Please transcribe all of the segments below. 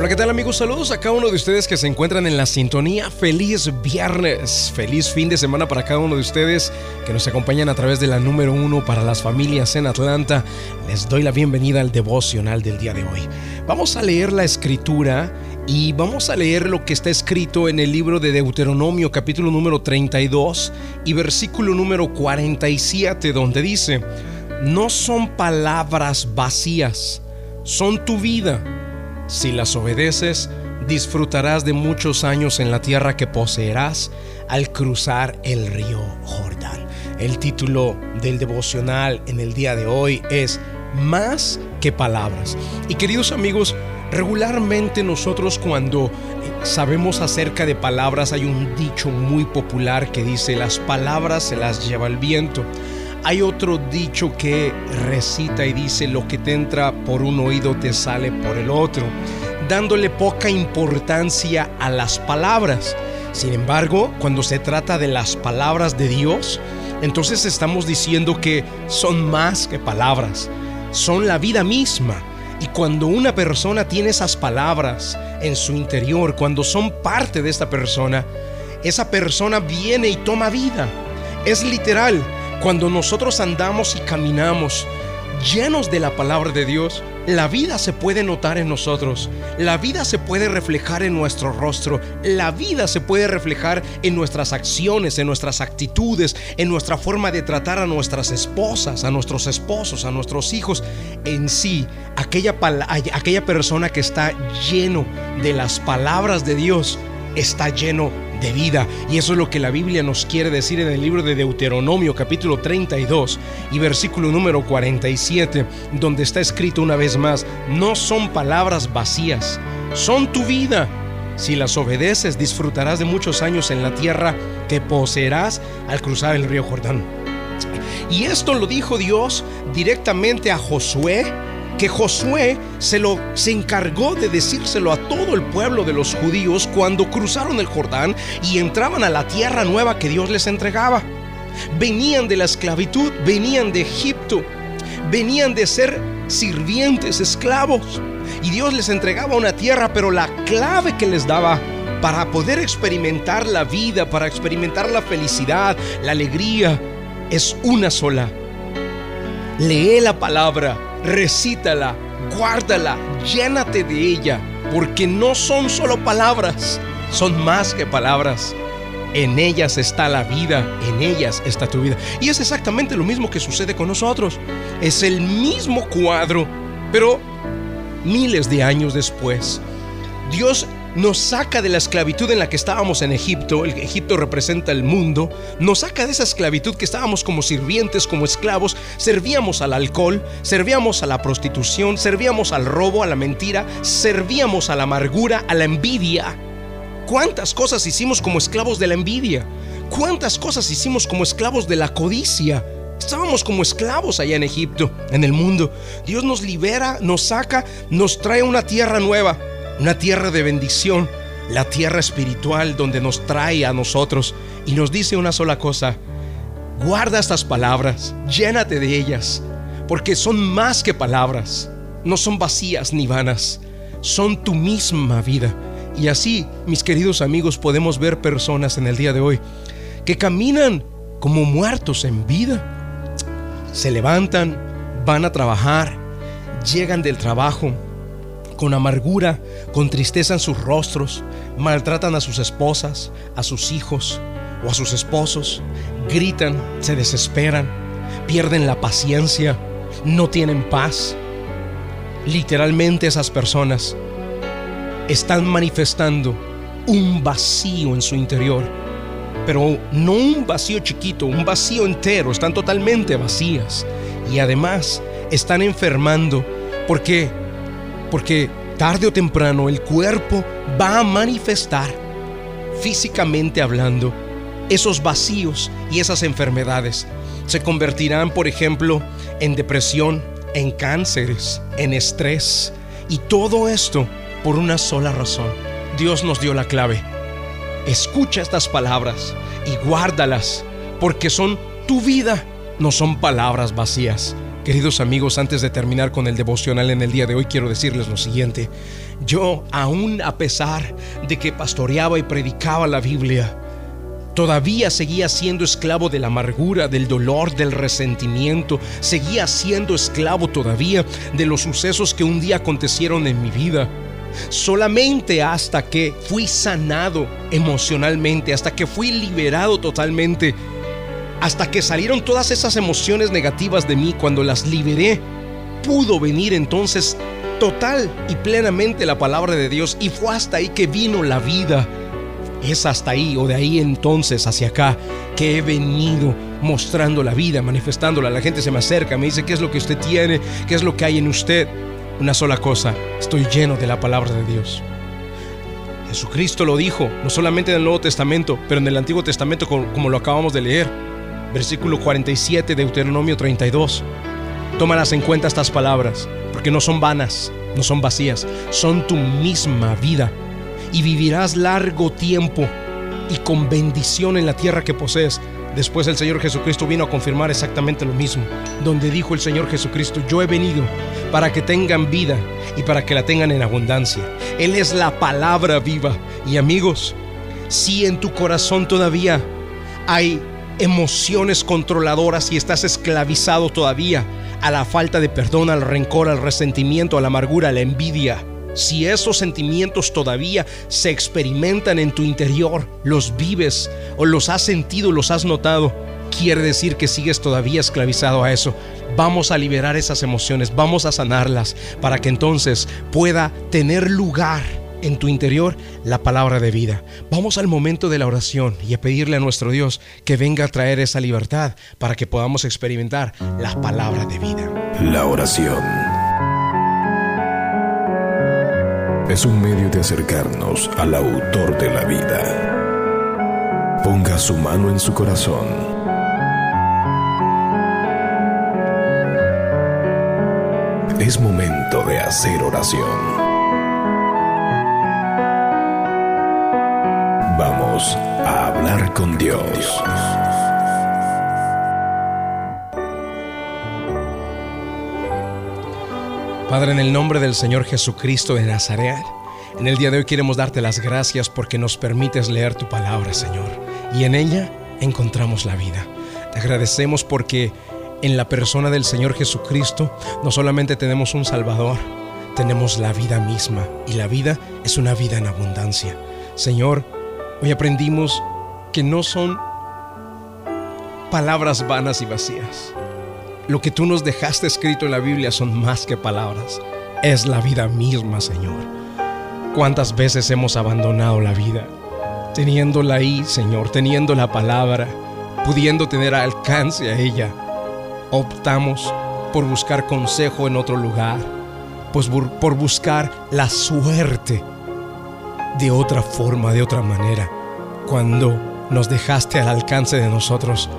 Hola, ¿qué tal amigos? Saludos a cada uno de ustedes que se encuentran en la sintonía. Feliz viernes, feliz fin de semana para cada uno de ustedes que nos acompañan a través de la número uno para las familias en Atlanta. Les doy la bienvenida al devocional del día de hoy. Vamos a leer la escritura y vamos a leer lo que está escrito en el libro de Deuteronomio capítulo número 32 y versículo número 47 donde dice, no son palabras vacías, son tu vida si las obedeces, disfrutarás de muchos años en la tierra que poseerás al cruzar el río Jordán. El título del devocional en el día de hoy es Más que palabras. Y queridos amigos, regularmente nosotros cuando eh, sabemos acerca de palabras hay un dicho muy popular que dice las palabras se las lleva el viento. Hay otro dicho que recita y dice, lo que te entra por un oído te sale por el otro, dándole poca importancia a las palabras. Sin embargo, cuando se trata de las palabras de Dios, entonces estamos diciendo que son más que palabras, son la vida misma. Y cuando una persona tiene esas palabras en su interior, cuando son parte de esta persona, esa persona viene y toma vida. Es literal, cuando nosotros andamos y caminamos llenos de la palabra de Dios, la vida se puede notar en nosotros, la vida se puede reflejar en nuestro rostro, la vida se puede reflejar en nuestras acciones, en nuestras actitudes, en nuestra forma de tratar a nuestras esposas, a nuestros esposos, a nuestros hijos. En sí, aquella, aquella persona que está lleno de las palabras de Dios, está lleno de vida. Y eso es lo que la Biblia nos quiere decir en el libro de Deuteronomio capítulo 32 y versículo número 47, donde está escrito una vez más, no son palabras vacías, son tu vida. Si las obedeces, disfrutarás de muchos años en la tierra que poseerás al cruzar el río Jordán. Y esto lo dijo Dios directamente a Josué que Josué se lo se encargó de decírselo a todo el pueblo de los judíos cuando cruzaron el Jordán y entraban a la tierra nueva que Dios les entregaba. Venían de la esclavitud, venían de Egipto, venían de ser sirvientes, esclavos. Y Dios les entregaba una tierra, pero la clave que les daba para poder experimentar la vida, para experimentar la felicidad, la alegría, es una sola. Lee la palabra, recítala, guárdala, llénate de ella, porque no son solo palabras, son más que palabras. En ellas está la vida, en ellas está tu vida. Y es exactamente lo mismo que sucede con nosotros. Es el mismo cuadro, pero miles de años después. Dios nos saca de la esclavitud en la que estábamos en Egipto, el Egipto representa el mundo, nos saca de esa esclavitud que estábamos como sirvientes, como esclavos, servíamos al alcohol, servíamos a la prostitución, servíamos al robo, a la mentira, servíamos a la amargura, a la envidia. ¿Cuántas cosas hicimos como esclavos de la envidia? ¿Cuántas cosas hicimos como esclavos de la codicia? Estábamos como esclavos allá en Egipto, en el mundo. Dios nos libera, nos saca, nos trae una tierra nueva una tierra de bendición, la tierra espiritual donde nos trae a nosotros y nos dice una sola cosa, guarda estas palabras, llénate de ellas, porque son más que palabras, no son vacías ni vanas, son tu misma vida. Y así, mis queridos amigos, podemos ver personas en el día de hoy que caminan como muertos en vida. Se levantan, van a trabajar, llegan del trabajo, con amargura, con tristeza en sus rostros, maltratan a sus esposas, a sus hijos o a sus esposos, gritan, se desesperan, pierden la paciencia, no tienen paz. Literalmente esas personas están manifestando un vacío en su interior, pero no un vacío chiquito, un vacío entero, están totalmente vacías y además están enfermando porque porque tarde o temprano el cuerpo va a manifestar, físicamente hablando, esos vacíos y esas enfermedades. Se convertirán, por ejemplo, en depresión, en cánceres, en estrés. Y todo esto por una sola razón. Dios nos dio la clave. Escucha estas palabras y guárdalas, porque son tu vida, no son palabras vacías. Queridos amigos, antes de terminar con el devocional en el día de hoy, quiero decirles lo siguiente. Yo, aún a pesar de que pastoreaba y predicaba la Biblia, todavía seguía siendo esclavo de la amargura, del dolor, del resentimiento, seguía siendo esclavo todavía de los sucesos que un día acontecieron en mi vida. Solamente hasta que fui sanado emocionalmente, hasta que fui liberado totalmente, hasta que salieron todas esas emociones negativas de mí cuando las liberé, pudo venir entonces total y plenamente la palabra de Dios y fue hasta ahí que vino la vida. Es hasta ahí o de ahí entonces hacia acá que he venido mostrando la vida, manifestándola. La gente se me acerca, me dice qué es lo que usted tiene, qué es lo que hay en usted. Una sola cosa, estoy lleno de la palabra de Dios. Jesucristo lo dijo, no solamente en el Nuevo Testamento, pero en el Antiguo Testamento como, lo acabamos de leer. Versículo 47 de Deuteronomio 32. Tómalas en cuenta estas palabras, porque no son vanas, no son vacías, son tu misma vida. Y vivirás largo tiempo y con bendición en la tierra que posees Después el Señor Jesucristo vino a confirmar exactamente lo mismo, donde dijo el Señor Jesucristo, yo he venido para que tengan vida y para que la tengan en abundancia. Él es la palabra viva. Y amigos, si en tu corazón todavía hay emociones controladoras y estás esclavizado todavía a la falta de perdón, al rencor, al resentimiento, a la amargura, a la envidia, si esos sentimientos todavía se experimentan en tu interior, los vives o los has sentido, los has notado, quiere decir que sigues todavía esclavizado a eso. Vamos a liberar esas emociones, vamos a sanarlas para que entonces pueda tener lugar en tu interior la palabra de vida. Vamos al momento de la oración y a pedirle a nuestro Dios que venga a traer esa libertad para que podamos experimentar la palabra de vida. La oración es un medio de acercarnos al autor de la vida. Ponga su mano en su corazón. Es momento de hacer oración. A hablar con Dios. Padre, en el nombre del Señor Jesucristo de Nazaret, en el día de hoy queremos darte las gracias porque nos permites leer tu palabra, Señor, y en ella encontramos la vida. Te agradecemos porque en la persona del Señor Jesucristo no solamente tenemos un Salvador, tenemos la vida misma y la vida es una vida en abundancia. Señor, hoy aprendimos que no son palabras vanas y vacías lo que tú nos dejaste escrito en la Biblia son más que palabras. Es la vida misma, Señor. ¿Cuántas veces hemos abandonado la vida? Teniéndola ahí, Señor, teniendo la palabra, pudiendo tener alcance a ella. Optamos por buscar consejo en otro lugar, pues por buscar la suerte de otra forma, de otra manera, cuando nos dejaste al alcance de nosotros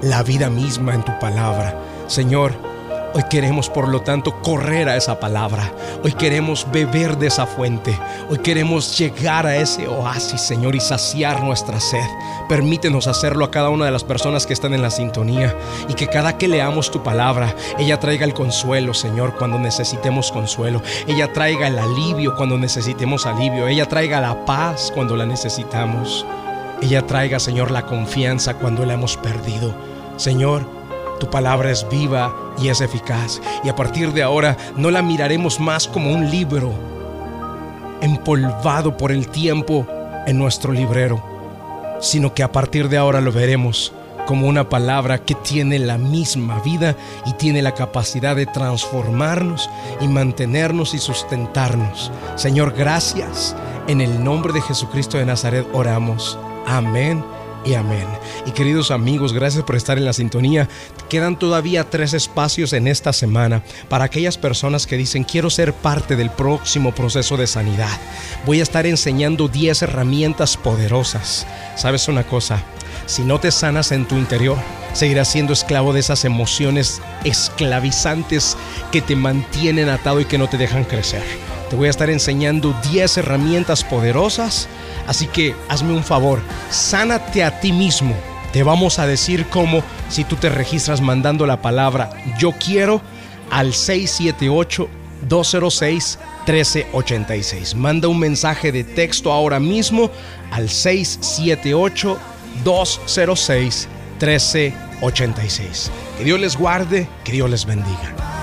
la vida misma en tu palabra. Señor, hoy queremos por lo tanto correr a esa palabra. Hoy queremos beber de esa fuente. Hoy queremos llegar a ese oasis, Señor, y saciar nuestra sed. Permítenos hacerlo a cada una de las personas que están en la sintonía y que cada que leamos tu palabra, ella traiga el consuelo, Señor, cuando necesitemos consuelo. Ella traiga el alivio cuando necesitemos alivio. Ella traiga la paz cuando la necesitamos. Ella traiga, Señor, la confianza cuando la hemos perdido. Señor, tu palabra es viva y es eficaz. Y a partir de ahora no la miraremos más como un libro empolvado por el tiempo en nuestro librero, sino que a partir de ahora lo veremos como una palabra que tiene la misma vida y tiene la capacidad de transformarnos y mantenernos y sustentarnos. Señor, gracias. En el nombre de Jesucristo de Nazaret oramos. Amén y amén. Y queridos amigos, gracias por estar en la sintonía. Quedan todavía tres espacios en esta semana para aquellas personas que dicen quiero ser parte del próximo proceso de sanidad. Voy a estar enseñando 10 herramientas poderosas. ¿Sabes una cosa? Si no te sanas en tu interior, seguirás siendo esclavo de esas emociones esclavizantes que te mantienen atado y que no te dejan crecer. Te voy a estar enseñando 10 herramientas poderosas Así que hazme un favor, sánate a ti mismo. Te vamos a decir cómo si tú te registras mandando la palabra yo quiero al 678 206 1386. Manda un mensaje de texto ahora mismo al 678 206 1386. Que Dios les guarde, que Dios les bendiga.